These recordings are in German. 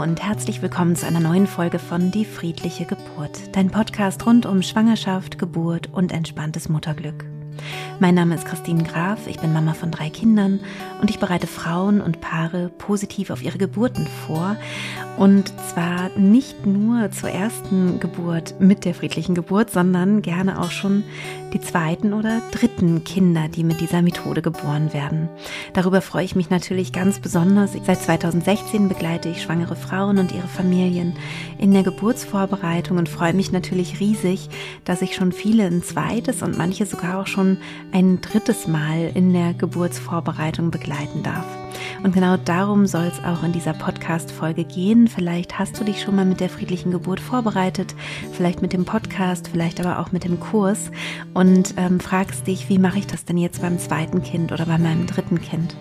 Und herzlich willkommen zu einer neuen Folge von Die friedliche Geburt, dein Podcast rund um Schwangerschaft, Geburt und entspanntes Mutterglück. Mein Name ist Christine Graf, ich bin Mama von drei Kindern und ich bereite Frauen und Paare positiv auf ihre Geburten vor. Und zwar nicht nur zur ersten Geburt mit der friedlichen Geburt, sondern gerne auch schon die zweiten oder dritten Kinder, die mit dieser Methode geboren werden. Darüber freue ich mich natürlich ganz besonders. Seit 2016 begleite ich schwangere Frauen und ihre Familien in der Geburtsvorbereitung und freue mich natürlich riesig, dass ich schon viele ein zweites und manche sogar auch schon ein drittes Mal in der Geburtsvorbereitung begleiten darf. Und genau darum soll es auch in dieser Podcast-Folge gehen. Vielleicht hast du dich schon mal mit der friedlichen Geburt vorbereitet, vielleicht mit dem Podcast, vielleicht aber auch mit dem Kurs und ähm, fragst dich, wie mache ich das denn jetzt beim zweiten Kind oder bei meinem dritten Kind?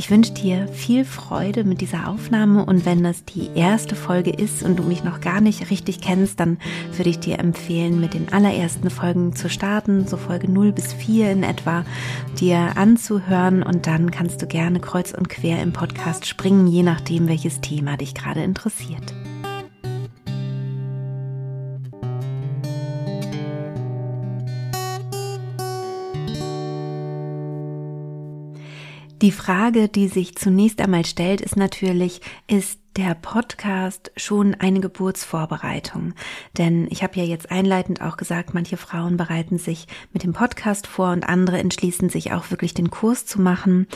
Ich wünsche dir viel Freude mit dieser Aufnahme und wenn das die erste Folge ist und du mich noch gar nicht richtig kennst, dann würde ich dir empfehlen, mit den allerersten Folgen zu starten, so Folge 0 bis 4 in etwa, dir anzuhören und dann kannst du gerne kreuz und quer im Podcast springen, je nachdem, welches Thema dich gerade interessiert. Die Frage, die sich zunächst einmal stellt, ist natürlich, ist der Podcast schon eine Geburtsvorbereitung? Denn ich habe ja jetzt einleitend auch gesagt, manche Frauen bereiten sich mit dem Podcast vor und andere entschließen sich auch wirklich den Kurs zu machen.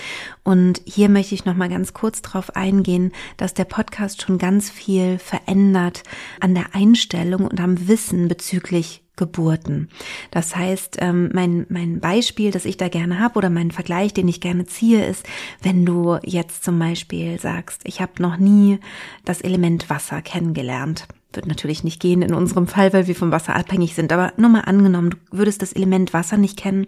Und hier möchte ich noch mal ganz kurz darauf eingehen, dass der Podcast schon ganz viel verändert an der Einstellung und am Wissen bezüglich Geburten. Das heißt, ähm, mein, mein Beispiel, das ich da gerne habe oder mein Vergleich, den ich gerne ziehe, ist, wenn du jetzt zum Beispiel sagst, ich habe noch nie das Element Wasser kennengelernt. Wird natürlich nicht gehen in unserem Fall, weil wir vom Wasser abhängig sind. Aber nur mal angenommen, du würdest das Element Wasser nicht kennen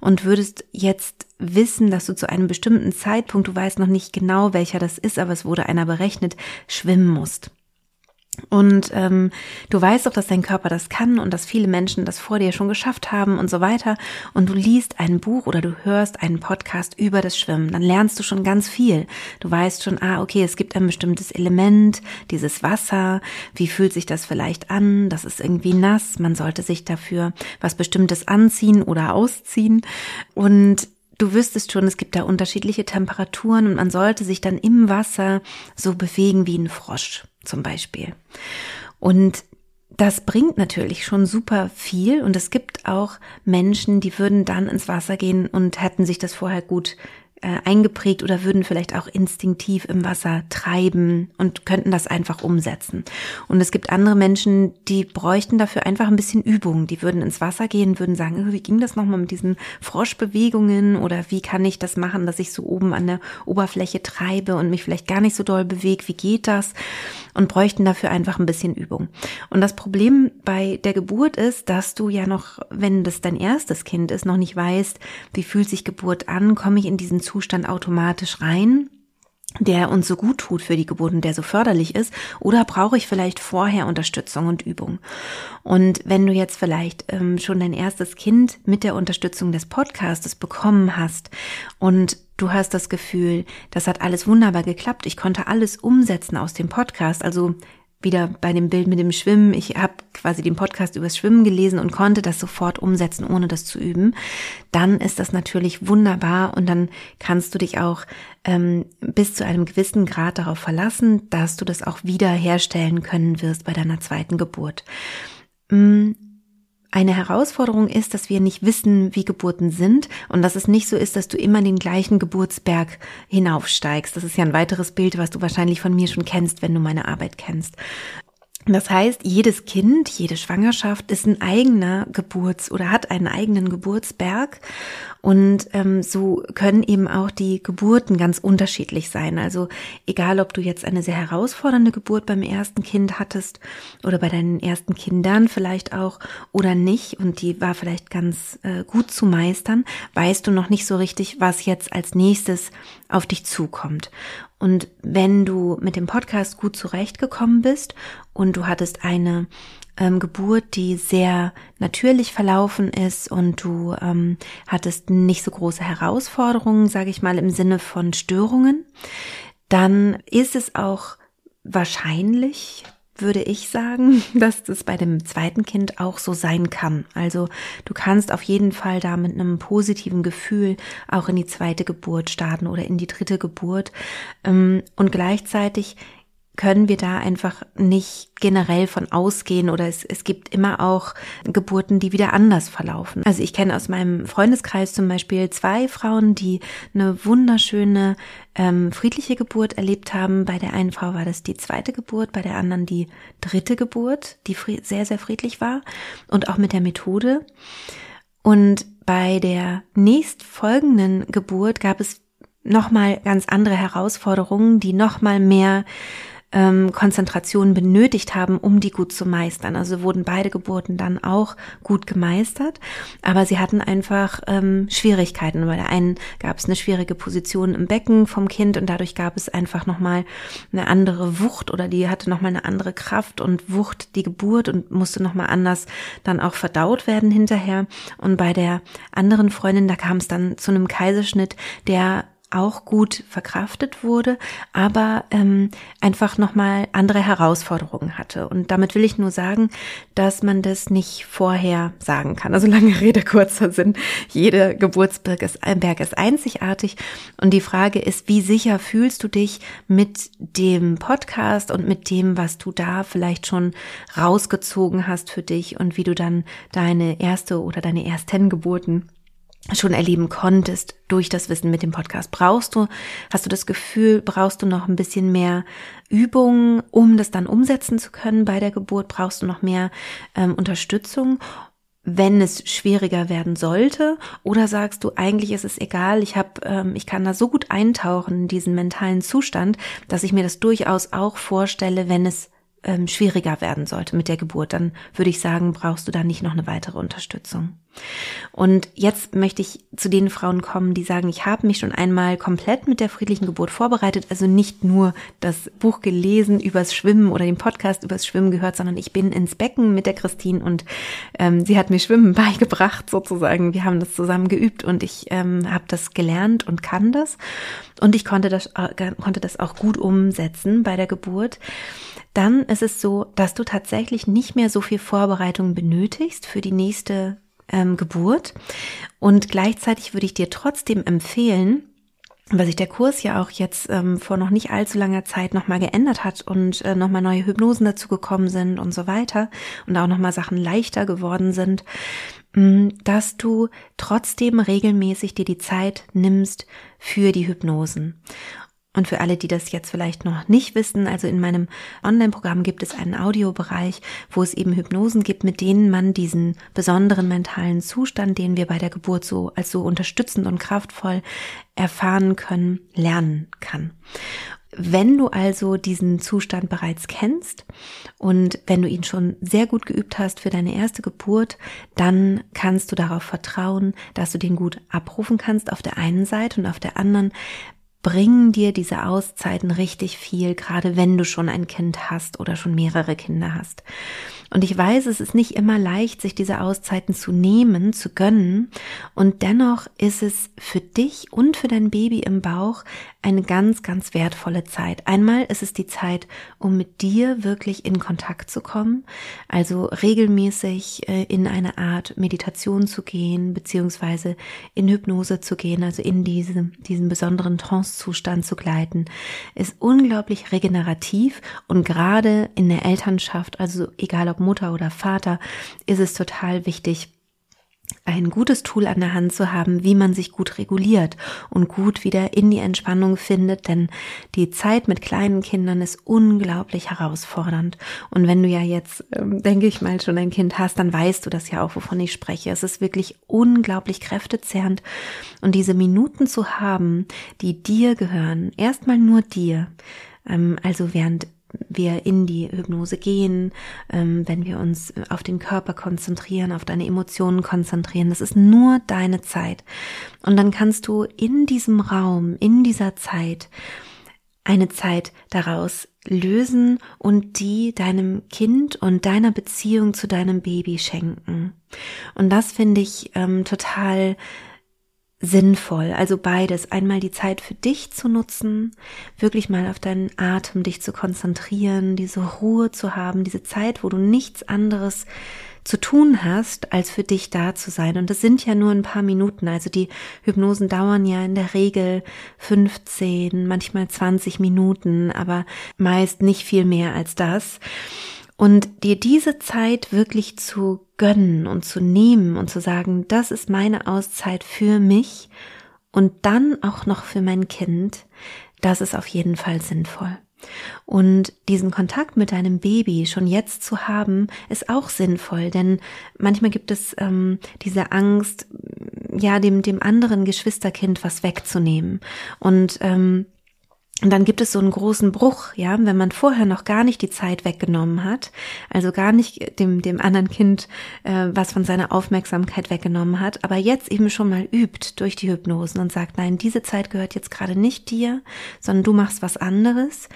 und würdest jetzt wissen, dass du zu einem bestimmten Zeitpunkt, du weißt noch nicht genau, welcher das ist, aber es wurde einer berechnet, schwimmen musst. Und ähm, du weißt auch, dass dein Körper das kann und dass viele Menschen das vor dir schon geschafft haben und so weiter. Und du liest ein Buch oder du hörst einen Podcast über das Schwimmen. Dann lernst du schon ganz viel. Du weißt schon, ah, okay, es gibt ein bestimmtes Element, dieses Wasser. Wie fühlt sich das vielleicht an? Das ist irgendwie nass. Man sollte sich dafür was Bestimmtes anziehen oder ausziehen. Und du wüsstest schon, es gibt da unterschiedliche Temperaturen und man sollte sich dann im Wasser so bewegen wie ein Frosch zum Beispiel. Und das bringt natürlich schon super viel und es gibt auch Menschen, die würden dann ins Wasser gehen und hätten sich das vorher gut äh, eingeprägt oder würden vielleicht auch instinktiv im Wasser treiben und könnten das einfach umsetzen. Und es gibt andere Menschen, die bräuchten dafür einfach ein bisschen Übung. Die würden ins Wasser gehen, würden sagen, wie ging das nochmal mit diesen Froschbewegungen oder wie kann ich das machen, dass ich so oben an der Oberfläche treibe und mich vielleicht gar nicht so doll bewege, wie geht das? Und bräuchten dafür einfach ein bisschen Übung. Und das Problem bei der Geburt ist, dass du ja noch, wenn das dein erstes Kind ist, noch nicht weißt, wie fühlt sich Geburt an, komme ich in diesen Zustand automatisch rein der uns so gut tut für die Geburt und der so förderlich ist, oder brauche ich vielleicht vorher Unterstützung und Übung? Und wenn du jetzt vielleicht ähm, schon dein erstes Kind mit der Unterstützung des Podcastes bekommen hast und du hast das Gefühl, das hat alles wunderbar geklappt, ich konnte alles umsetzen aus dem Podcast, also wieder bei dem Bild mit dem Schwimmen. Ich habe quasi den Podcast übers Schwimmen gelesen und konnte das sofort umsetzen, ohne das zu üben. Dann ist das natürlich wunderbar und dann kannst du dich auch ähm, bis zu einem gewissen Grad darauf verlassen, dass du das auch wieder können wirst bei deiner zweiten Geburt. Mm, eine Herausforderung ist, dass wir nicht wissen, wie Geburten sind und dass es nicht so ist, dass du immer den gleichen Geburtsberg hinaufsteigst. Das ist ja ein weiteres Bild, was du wahrscheinlich von mir schon kennst, wenn du meine Arbeit kennst. Das heißt, jedes Kind, jede Schwangerschaft ist ein eigener Geburts- oder hat einen eigenen Geburtsberg. Und ähm, so können eben auch die Geburten ganz unterschiedlich sein. Also egal, ob du jetzt eine sehr herausfordernde Geburt beim ersten Kind hattest oder bei deinen ersten Kindern vielleicht auch oder nicht und die war vielleicht ganz äh, gut zu meistern, weißt du noch nicht so richtig, was jetzt als nächstes auf dich zukommt. Und wenn du mit dem Podcast gut zurechtgekommen bist und du hattest eine ähm, Geburt, die sehr natürlich verlaufen ist und du ähm, hattest nicht so große Herausforderungen, sage ich mal, im Sinne von Störungen, dann ist es auch wahrscheinlich würde ich sagen, dass das bei dem zweiten Kind auch so sein kann. Also du kannst auf jeden Fall da mit einem positiven Gefühl auch in die zweite Geburt starten oder in die dritte Geburt. Ähm, und gleichzeitig können wir da einfach nicht generell von ausgehen oder es, es gibt immer auch Geburten, die wieder anders verlaufen. Also ich kenne aus meinem Freundeskreis zum Beispiel zwei Frauen, die eine wunderschöne ähm, friedliche Geburt erlebt haben. Bei der einen Frau war das die zweite Geburt, bei der anderen die dritte Geburt, die sehr, sehr friedlich war und auch mit der Methode. Und bei der nächstfolgenden Geburt gab es nochmal ganz andere Herausforderungen, die nochmal mehr ähm, Konzentration benötigt haben, um die gut zu meistern. Also wurden beide Geburten dann auch gut gemeistert, aber sie hatten einfach ähm, Schwierigkeiten. Bei der einen gab es eine schwierige Position im Becken vom Kind und dadurch gab es einfach nochmal eine andere Wucht oder die hatte nochmal eine andere Kraft und Wucht die Geburt und musste nochmal anders dann auch verdaut werden hinterher. Und bei der anderen Freundin, da kam es dann zu einem Kaiserschnitt, der auch gut verkraftet wurde, aber ähm, einfach nochmal andere Herausforderungen hatte. Und damit will ich nur sagen, dass man das nicht vorher sagen kann. Also lange Rede, kurzer Sinn. Jede Geburtsberg ist, Berg ist einzigartig. Und die Frage ist, wie sicher fühlst du dich mit dem Podcast und mit dem, was du da vielleicht schon rausgezogen hast für dich und wie du dann deine erste oder deine ersten Geburten schon erleben konntest durch das Wissen mit dem Podcast. Brauchst du, hast du das Gefühl, brauchst du noch ein bisschen mehr Übung, um das dann umsetzen zu können bei der Geburt? Brauchst du noch mehr ähm, Unterstützung? wenn es schwieriger werden sollte oder sagst du eigentlich ist es egal ich habe ähm, ich kann da so gut eintauchen in diesen mentalen Zustand dass ich mir das durchaus auch vorstelle wenn es ähm, schwieriger werden sollte mit der Geburt, dann würde ich sagen, brauchst du da nicht noch eine weitere Unterstützung. Und jetzt möchte ich zu den Frauen kommen, die sagen, ich habe mich schon einmal komplett mit der friedlichen Geburt vorbereitet, also nicht nur das Buch gelesen übers Schwimmen oder den Podcast übers Schwimmen gehört, sondern ich bin ins Becken mit der Christine und ähm, sie hat mir Schwimmen beigebracht sozusagen. Wir haben das zusammen geübt und ich ähm, habe das gelernt und kann das. Und ich konnte das äh, konnte das auch gut umsetzen bei der Geburt. Dann ist es so, dass du tatsächlich nicht mehr so viel Vorbereitung benötigst für die nächste ähm, Geburt. Und gleichzeitig würde ich dir trotzdem empfehlen, weil sich der Kurs ja auch jetzt ähm, vor noch nicht allzu langer Zeit nochmal geändert hat und äh, nochmal neue Hypnosen dazu gekommen sind und so weiter und auch nochmal Sachen leichter geworden sind, mh, dass du trotzdem regelmäßig dir die Zeit nimmst für die Hypnosen. Und für alle, die das jetzt vielleicht noch nicht wissen, also in meinem Online-Programm gibt es einen Audiobereich, wo es eben Hypnosen gibt, mit denen man diesen besonderen mentalen Zustand, den wir bei der Geburt so als so unterstützend und kraftvoll erfahren können, lernen kann. Wenn du also diesen Zustand bereits kennst und wenn du ihn schon sehr gut geübt hast für deine erste Geburt, dann kannst du darauf vertrauen, dass du den gut abrufen kannst auf der einen Seite und auf der anderen bringen dir diese Auszeiten richtig viel, gerade wenn du schon ein Kind hast oder schon mehrere Kinder hast. Und ich weiß, es ist nicht immer leicht, sich diese Auszeiten zu nehmen, zu gönnen. Und dennoch ist es für dich und für dein Baby im Bauch eine ganz, ganz wertvolle Zeit. Einmal ist es die Zeit, um mit dir wirklich in Kontakt zu kommen, also regelmäßig äh, in eine Art Meditation zu gehen, beziehungsweise in Hypnose zu gehen, also in diese, diesen besonderen Trance-Zustand zu gleiten, ist unglaublich regenerativ und gerade in der Elternschaft, also egal ob Mutter oder Vater, ist es total wichtig, ein gutes Tool an der Hand zu haben, wie man sich gut reguliert und gut wieder in die Entspannung findet, denn die Zeit mit kleinen Kindern ist unglaublich herausfordernd. Und wenn du ja jetzt, ähm, denke ich mal, schon ein Kind hast, dann weißt du das ja auch, wovon ich spreche. Es ist wirklich unglaublich kräftezehrend und diese Minuten zu haben, die dir gehören, erstmal nur dir, ähm, also während wir in die Hypnose gehen, ähm, wenn wir uns auf den Körper konzentrieren, auf deine Emotionen konzentrieren. Das ist nur deine Zeit. Und dann kannst du in diesem Raum, in dieser Zeit, eine Zeit daraus lösen und die deinem Kind und deiner Beziehung zu deinem Baby schenken. Und das finde ich ähm, total sinnvoll. Also beides. Einmal die Zeit für dich zu nutzen, wirklich mal auf deinen Atem dich zu konzentrieren, diese Ruhe zu haben, diese Zeit, wo du nichts anderes zu tun hast, als für dich da zu sein. Und das sind ja nur ein paar Minuten. Also die Hypnosen dauern ja in der Regel 15, manchmal 20 Minuten, aber meist nicht viel mehr als das. Und dir diese Zeit wirklich zu gönnen und zu nehmen und zu sagen, das ist meine Auszeit für mich und dann auch noch für mein Kind, das ist auf jeden Fall sinnvoll. Und diesen Kontakt mit deinem Baby schon jetzt zu haben, ist auch sinnvoll, denn manchmal gibt es ähm, diese Angst, ja, dem, dem anderen Geschwisterkind was wegzunehmen. Und ähm, und dann gibt es so einen großen Bruch, ja, wenn man vorher noch gar nicht die Zeit weggenommen hat, also gar nicht dem, dem anderen Kind äh, was von seiner Aufmerksamkeit weggenommen hat, aber jetzt eben schon mal übt durch die Hypnosen und sagt, nein, diese Zeit gehört jetzt gerade nicht dir, sondern du machst was anderes.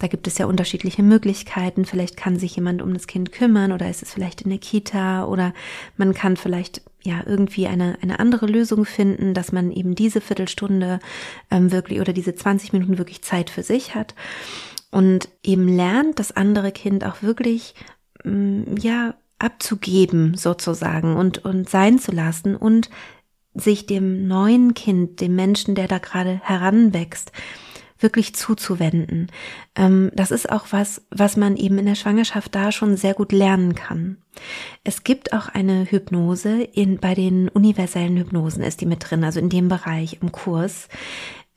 Da gibt es ja unterschiedliche Möglichkeiten. Vielleicht kann sich jemand um das Kind kümmern oder ist es vielleicht in der Kita oder man kann vielleicht ja irgendwie eine, eine andere Lösung finden, dass man eben diese Viertelstunde ähm, wirklich oder diese 20 Minuten wirklich Zeit für sich hat und eben lernt, das andere Kind auch wirklich ähm, ja abzugeben sozusagen und und sein zu lassen und sich dem neuen Kind, dem Menschen, der da gerade heranwächst, wirklich zuzuwenden. Ähm, das ist auch was, was man eben in der Schwangerschaft da schon sehr gut lernen kann. Es gibt auch eine Hypnose in, bei den universellen Hypnosen ist die mit drin, also in dem Bereich im Kurs.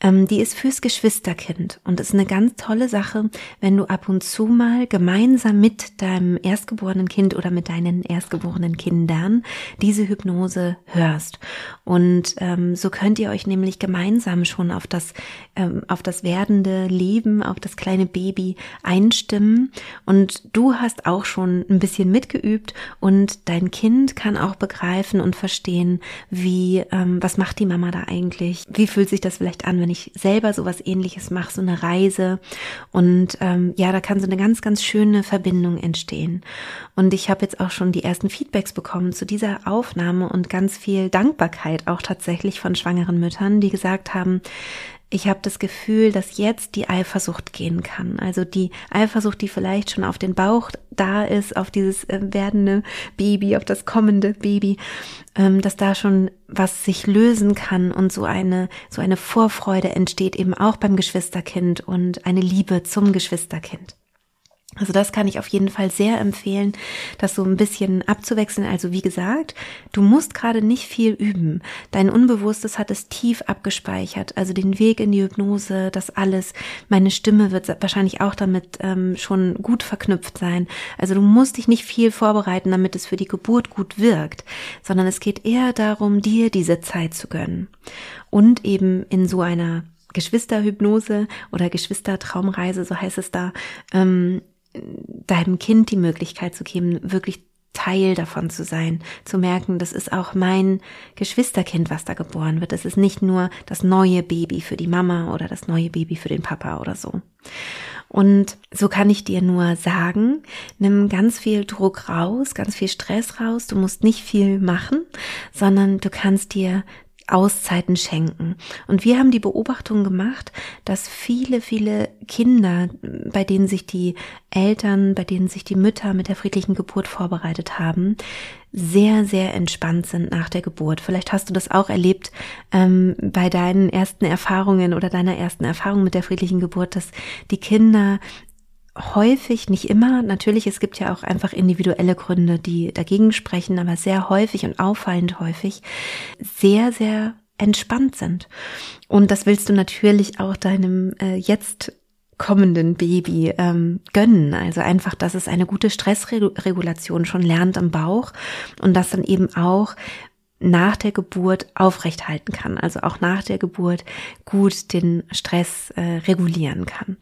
Ähm, die ist fürs Geschwisterkind und ist eine ganz tolle Sache, wenn du ab und zu mal gemeinsam mit deinem erstgeborenen Kind oder mit deinen erstgeborenen Kindern diese Hypnose hörst. Und ähm, so könnt ihr euch nämlich gemeinsam schon auf das, ähm, auf das werdende Leben, auf das kleine Baby einstimmen. Und du hast auch schon ein bisschen mitgeübt und dein Kind kann auch begreifen und verstehen, wie, ähm, was macht die Mama da eigentlich? Wie fühlt sich das vielleicht an, wenn ich selber sowas ähnliches mache, so eine Reise. Und ähm, ja, da kann so eine ganz, ganz schöne Verbindung entstehen. Und ich habe jetzt auch schon die ersten Feedbacks bekommen zu dieser Aufnahme und ganz viel Dankbarkeit auch tatsächlich von schwangeren Müttern, die gesagt haben, ich habe das Gefühl, dass jetzt die Eifersucht gehen kann. Also die Eifersucht, die vielleicht schon auf den Bauch da ist, auf dieses äh, werdende Baby, auf das kommende Baby, ähm, dass da schon was sich lösen kann und so eine, so eine Vorfreude entsteht eben auch beim Geschwisterkind und eine Liebe zum Geschwisterkind. Also das kann ich auf jeden Fall sehr empfehlen, das so ein bisschen abzuwechseln. Also wie gesagt, du musst gerade nicht viel üben. Dein Unbewusstes hat es tief abgespeichert. Also den Weg in die Hypnose, das alles. Meine Stimme wird wahrscheinlich auch damit ähm, schon gut verknüpft sein. Also du musst dich nicht viel vorbereiten, damit es für die Geburt gut wirkt, sondern es geht eher darum, dir diese Zeit zu gönnen. Und eben in so einer Geschwisterhypnose oder Geschwistertraumreise, so heißt es da, ähm, deinem Kind die Möglichkeit zu geben, wirklich Teil davon zu sein, zu merken, das ist auch mein Geschwisterkind, was da geboren wird. Es ist nicht nur das neue Baby für die Mama oder das neue Baby für den Papa oder so. Und so kann ich dir nur sagen, nimm ganz viel Druck raus, ganz viel Stress raus. Du musst nicht viel machen, sondern du kannst dir Auszeiten schenken. Und wir haben die Beobachtung gemacht, dass viele, viele Kinder, bei denen sich die Eltern, bei denen sich die Mütter mit der friedlichen Geburt vorbereitet haben, sehr, sehr entspannt sind nach der Geburt. Vielleicht hast du das auch erlebt ähm, bei deinen ersten Erfahrungen oder deiner ersten Erfahrung mit der friedlichen Geburt, dass die Kinder häufig, nicht immer, natürlich, es gibt ja auch einfach individuelle Gründe, die dagegen sprechen, aber sehr häufig und auffallend häufig sehr, sehr entspannt sind. Und das willst du natürlich auch deinem äh, jetzt kommenden Baby ähm, gönnen. Also einfach, dass es eine gute Stressregulation schon lernt im Bauch und das dann eben auch nach der Geburt aufrechthalten kann, also auch nach der Geburt gut den Stress äh, regulieren kann.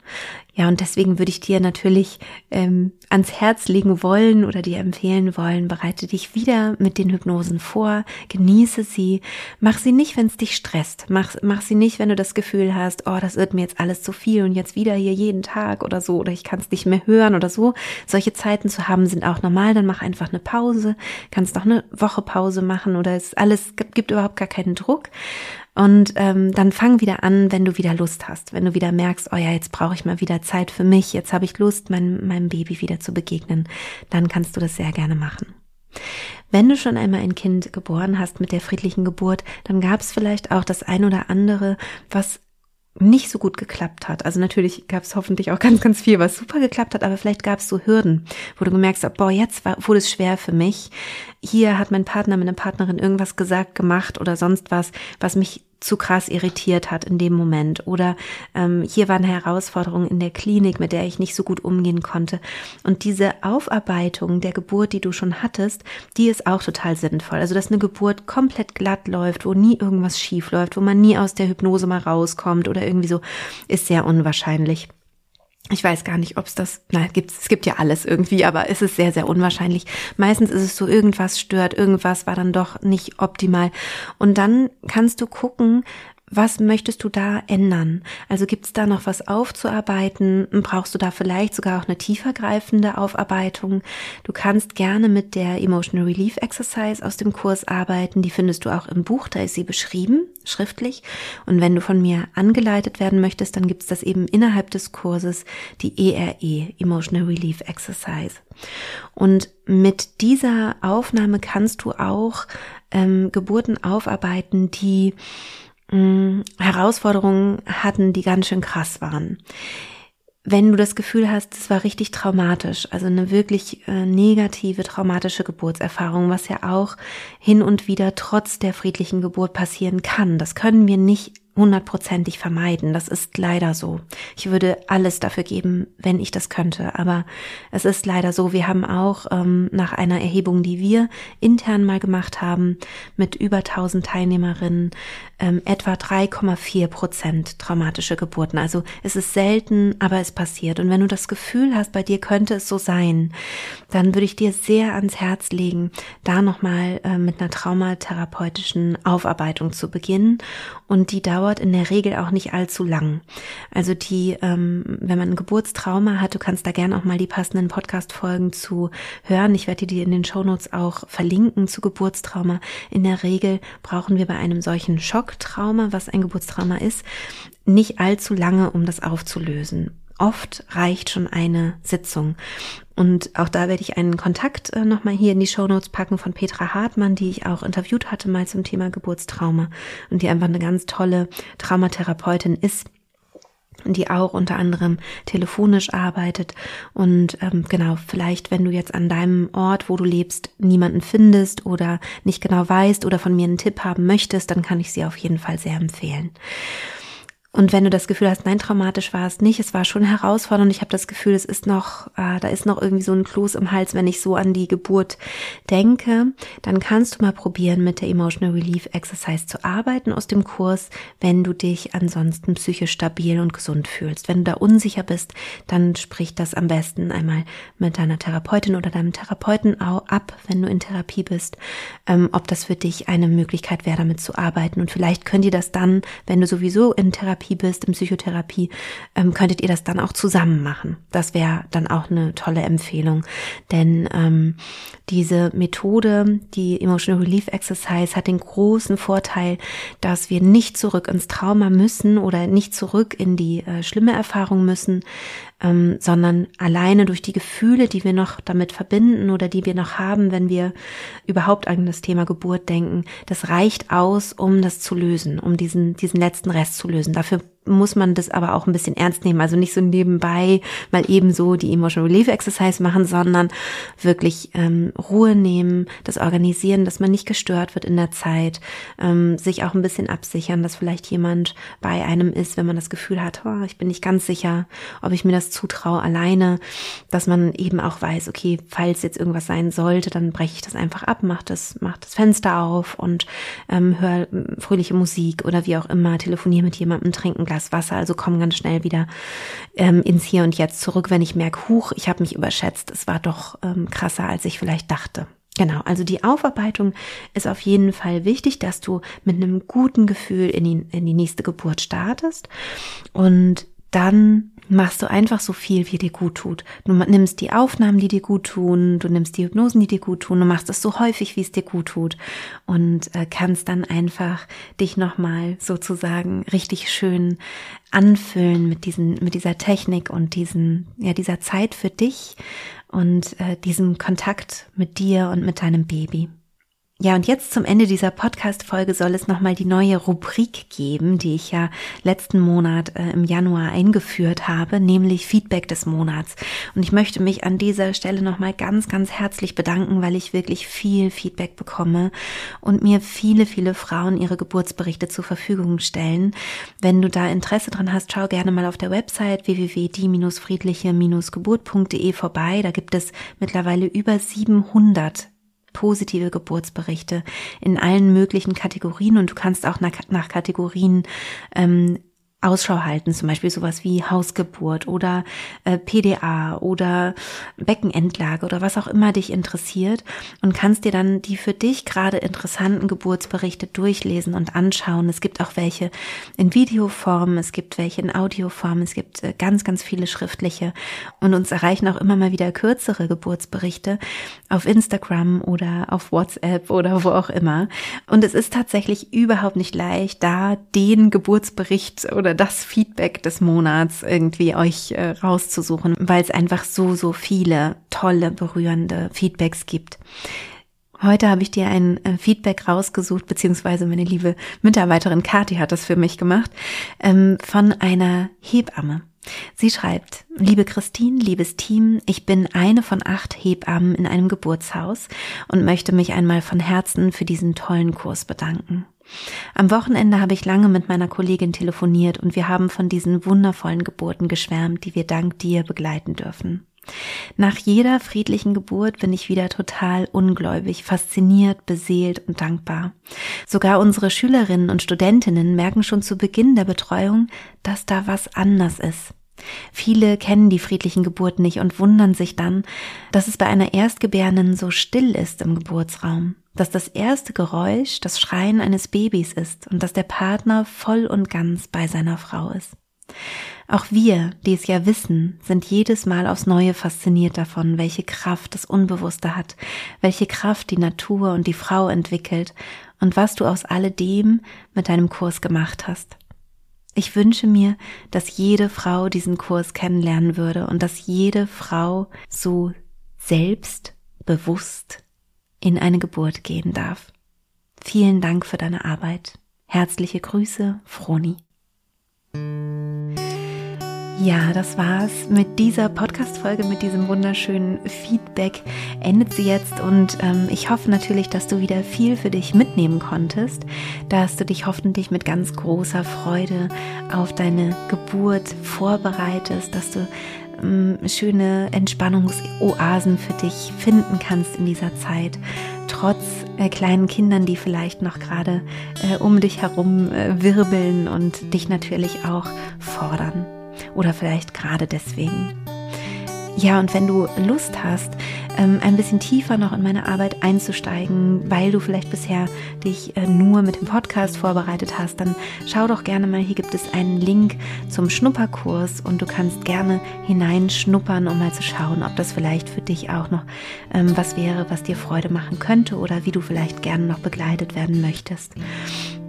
Ja, und deswegen würde ich dir natürlich ähm, ans Herz legen wollen oder dir empfehlen wollen, bereite dich wieder mit den Hypnosen vor, genieße sie, mach sie nicht, wenn es dich stresst, mach, mach sie nicht, wenn du das Gefühl hast, oh, das wird mir jetzt alles zu viel und jetzt wieder hier jeden Tag oder so oder ich kann es nicht mehr hören oder so. Solche Zeiten zu haben sind auch normal, dann mach einfach eine Pause, kannst auch eine Woche Pause machen oder es alles gibt, überhaupt gar keinen Druck. Und ähm, dann fang wieder an, wenn du wieder Lust hast, wenn du wieder merkst, oh ja, jetzt brauche ich mal wieder Zeit für mich, jetzt habe ich Lust, mein, meinem Baby wieder zu begegnen, dann kannst du das sehr gerne machen. Wenn du schon einmal ein Kind geboren hast mit der friedlichen Geburt, dann gab es vielleicht auch das ein oder andere, was nicht so gut geklappt hat. Also natürlich gab es hoffentlich auch ganz, ganz viel, was super geklappt hat, aber vielleicht gab es so Hürden, wo du gemerkt hast, boah, jetzt war, wurde es schwer für mich. Hier hat mein Partner, meine Partnerin irgendwas gesagt, gemacht oder sonst was, was mich zu krass irritiert hat in dem Moment. Oder ähm, hier war eine Herausforderung in der Klinik, mit der ich nicht so gut umgehen konnte. Und diese Aufarbeitung der Geburt, die du schon hattest, die ist auch total sinnvoll. Also, dass eine Geburt komplett glatt läuft, wo nie irgendwas schief läuft, wo man nie aus der Hypnose mal rauskommt oder irgendwie so, ist sehr unwahrscheinlich. Ich weiß gar nicht, ob es das, na, gibt's, es gibt ja alles irgendwie, aber es ist sehr, sehr unwahrscheinlich. Meistens ist es so, irgendwas stört, irgendwas war dann doch nicht optimal. Und dann kannst du gucken, was möchtest du da ändern? Also gibt es da noch was aufzuarbeiten? Brauchst du da vielleicht sogar auch eine tiefergreifende Aufarbeitung? Du kannst gerne mit der Emotional Relief Exercise aus dem Kurs arbeiten. Die findest du auch im Buch, da ist sie beschrieben, schriftlich. Und wenn du von mir angeleitet werden möchtest, dann gibt es das eben innerhalb des Kurses, die ERE, e, Emotional Relief Exercise. Und mit dieser Aufnahme kannst du auch ähm, Geburten aufarbeiten, die mh, Herausforderungen hatten, die ganz schön krass waren. Wenn du das Gefühl hast, es war richtig traumatisch, also eine wirklich äh, negative, traumatische Geburtserfahrung, was ja auch hin und wieder trotz der friedlichen Geburt passieren kann, das können wir nicht hundertprozentig vermeiden. Das ist leider so. Ich würde alles dafür geben, wenn ich das könnte. Aber es ist leider so. Wir haben auch ähm, nach einer Erhebung, die wir intern mal gemacht haben, mit über 1000 Teilnehmerinnen, ähm, etwa 3,4 Prozent traumatische Geburten. Also es ist selten, aber es passiert. Und wenn du das Gefühl hast, bei dir könnte es so sein, dann würde ich dir sehr ans Herz legen, da nochmal äh, mit einer traumatherapeutischen Aufarbeitung zu beginnen. Und die dauert dauert in der Regel auch nicht allzu lang. Also die, ähm, wenn man ein Geburtstrauma hat, du kannst da gerne auch mal die passenden Podcast-Folgen zu hören. Ich werde dir in den Shownotes auch verlinken zu Geburtstrauma. In der Regel brauchen wir bei einem solchen Schocktrauma, was ein Geburtstrauma ist, nicht allzu lange, um das aufzulösen. Oft reicht schon eine Sitzung. Und auch da werde ich einen Kontakt äh, nochmal hier in die Show Notes packen von Petra Hartmann, die ich auch interviewt hatte mal zum Thema Geburtstrauma und die einfach eine ganz tolle Traumatherapeutin ist die auch unter anderem telefonisch arbeitet. Und ähm, genau vielleicht wenn du jetzt an deinem Ort wo du lebst niemanden findest oder nicht genau weißt oder von mir einen Tipp haben möchtest dann kann ich sie auf jeden Fall sehr empfehlen und wenn du das Gefühl hast, nein, traumatisch war es nicht, es war schon herausfordernd, ich habe das Gefühl, es ist noch, äh, da ist noch irgendwie so ein Kloß im Hals, wenn ich so an die Geburt denke, dann kannst du mal probieren, mit der Emotional Relief Exercise zu arbeiten aus dem Kurs, wenn du dich ansonsten psychisch stabil und gesund fühlst. Wenn du da unsicher bist, dann sprich das am besten einmal mit deiner Therapeutin oder deinem Therapeuten ab, wenn du in Therapie bist, ähm, ob das für dich eine Möglichkeit wäre, damit zu arbeiten. Und vielleicht könnt ihr das dann, wenn du sowieso in Therapie Therapie bist, in Psychotherapie, ähm, könntet ihr das dann auch zusammen machen. Das wäre dann auch eine tolle Empfehlung. Denn ähm, diese Methode, die Emotional Relief Exercise, hat den großen Vorteil, dass wir nicht zurück ins Trauma müssen oder nicht zurück in die äh, schlimme Erfahrung müssen, ähm, sondern alleine durch die Gefühle, die wir noch damit verbinden oder die wir noch haben, wenn wir überhaupt an das Thema Geburt denken, das reicht aus, um das zu lösen, um diesen, diesen letzten Rest zu lösen. Dafür muss man das aber auch ein bisschen ernst nehmen. Also nicht so nebenbei mal ebenso die Emotional Relief Exercise machen, sondern wirklich ähm, Ruhe nehmen, das organisieren, dass man nicht gestört wird in der Zeit, ähm, sich auch ein bisschen absichern, dass vielleicht jemand bei einem ist, wenn man das Gefühl hat, oh, ich bin nicht ganz sicher, ob ich mir das zutraue alleine, dass man eben auch weiß, okay, falls jetzt irgendwas sein sollte, dann breche ich das einfach ab, mach das, mach das Fenster auf und ähm, hör fröhliche Musik oder wie auch immer, telefoniere mit jemandem, trinken Glas Wasser, also komm ganz schnell wieder ähm, ins Hier und Jetzt zurück, wenn ich merke, huch, ich habe mich überschätzt, es war doch ähm, krasser, als ich vielleicht dachte. Genau, also die Aufarbeitung ist auf jeden Fall wichtig, dass du mit einem guten Gefühl in die, in die nächste Geburt startest und dann machst du einfach so viel, wie dir gut tut. Du nimmst die Aufnahmen, die dir gut tun, du nimmst die Hypnosen, die dir gut tun, du machst es so häufig, wie es dir gut tut und äh, kannst dann einfach dich nochmal sozusagen richtig schön anfüllen mit diesen, mit dieser Technik und diesen, ja, dieser Zeit für dich und äh, diesem Kontakt mit dir und mit deinem Baby. Ja, und jetzt zum Ende dieser Podcast-Folge soll es nochmal die neue Rubrik geben, die ich ja letzten Monat äh, im Januar eingeführt habe, nämlich Feedback des Monats. Und ich möchte mich an dieser Stelle nochmal ganz, ganz herzlich bedanken, weil ich wirklich viel Feedback bekomme und mir viele, viele Frauen ihre Geburtsberichte zur Verfügung stellen. Wenn du da Interesse dran hast, schau gerne mal auf der Website www.die-friedliche-geburt.de vorbei. Da gibt es mittlerweile über 700 positive Geburtsberichte in allen möglichen Kategorien und du kannst auch nach, nach Kategorien ähm, Ausschau halten, zum Beispiel sowas wie Hausgeburt oder äh, PDA oder Beckenendlage oder was auch immer dich interessiert und kannst dir dann die für dich gerade interessanten Geburtsberichte durchlesen und anschauen. Es gibt auch welche in Videoform, es gibt welche in Audioform, es gibt äh, ganz, ganz viele schriftliche und uns erreichen auch immer mal wieder kürzere Geburtsberichte auf Instagram oder auf WhatsApp oder wo auch immer. Und es ist tatsächlich überhaupt nicht leicht, da den Geburtsbericht oder das Feedback des Monats irgendwie euch äh, rauszusuchen, weil es einfach so, so viele tolle, berührende Feedbacks gibt. Heute habe ich dir ein äh, Feedback rausgesucht, beziehungsweise meine liebe Mitarbeiterin Kathi hat das für mich gemacht, ähm, von einer Hebamme. Sie schreibt, liebe Christine, liebes Team, ich bin eine von acht Hebammen in einem Geburtshaus und möchte mich einmal von Herzen für diesen tollen Kurs bedanken. Am Wochenende habe ich lange mit meiner Kollegin telefoniert und wir haben von diesen wundervollen Geburten geschwärmt, die wir dank dir begleiten dürfen. Nach jeder friedlichen Geburt bin ich wieder total ungläubig, fasziniert, beseelt und dankbar. Sogar unsere Schülerinnen und Studentinnen merken schon zu Beginn der Betreuung, dass da was anders ist. Viele kennen die friedlichen Geburten nicht und wundern sich dann, dass es bei einer Erstgebärenden so still ist im Geburtsraum dass das erste Geräusch das Schreien eines Babys ist und dass der Partner voll und ganz bei seiner Frau ist. Auch wir, die es ja wissen, sind jedes Mal aufs Neue fasziniert davon, welche Kraft das Unbewusste hat, welche Kraft die Natur und die Frau entwickelt und was du aus alledem mit deinem Kurs gemacht hast. Ich wünsche mir, dass jede Frau diesen Kurs kennenlernen würde und dass jede Frau so selbstbewusst in eine Geburt gehen darf. Vielen Dank für deine Arbeit. Herzliche Grüße, Froni. Ja, das war's mit dieser Podcast-Folge, mit diesem wunderschönen Feedback. Endet sie jetzt und ähm, ich hoffe natürlich, dass du wieder viel für dich mitnehmen konntest, dass du dich hoffentlich mit ganz großer Freude auf deine Geburt vorbereitest, dass du schöne Entspannungsoasen für dich finden kannst in dieser Zeit, trotz äh, kleinen Kindern, die vielleicht noch gerade äh, um dich herum äh, wirbeln und dich natürlich auch fordern. Oder vielleicht gerade deswegen. Ja, und wenn du Lust hast, ähm, ein bisschen tiefer noch in meine Arbeit einzusteigen, weil du vielleicht bisher dich äh, nur mit dem Podcast vorbereitet hast, dann schau doch gerne mal, hier gibt es einen Link zum Schnupperkurs und du kannst gerne hineinschnuppern, um mal zu schauen, ob das vielleicht für dich auch noch ähm, was wäre, was dir Freude machen könnte oder wie du vielleicht gerne noch begleitet werden möchtest.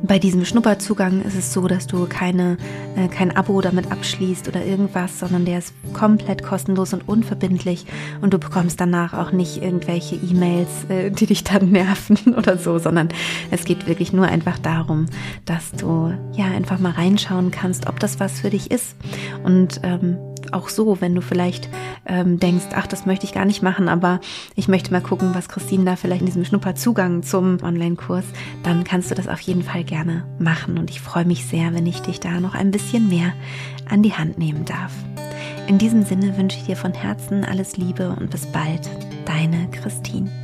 Bei diesem Schnupperzugang ist es so, dass du keine, äh, kein Abo damit abschließt oder irgendwas, sondern der ist komplett kostenlos und unverbindlich und du bekommst danach auch nicht irgendwelche E-Mails, äh, die dich dann nerven oder so, sondern es geht wirklich nur einfach darum, dass du ja einfach mal reinschauen kannst, ob das was für dich ist. Und ähm, auch so, wenn du vielleicht ähm, denkst, ach, das möchte ich gar nicht machen, aber ich möchte mal gucken, was Christine da vielleicht in diesem Schnupperzugang zum Online-Kurs, dann kannst du das auf jeden Fall gerne machen. Und ich freue mich sehr, wenn ich dich da noch ein bisschen mehr an die Hand nehmen darf. In diesem Sinne wünsche ich dir von Herzen alles Liebe und bis bald, deine Christine.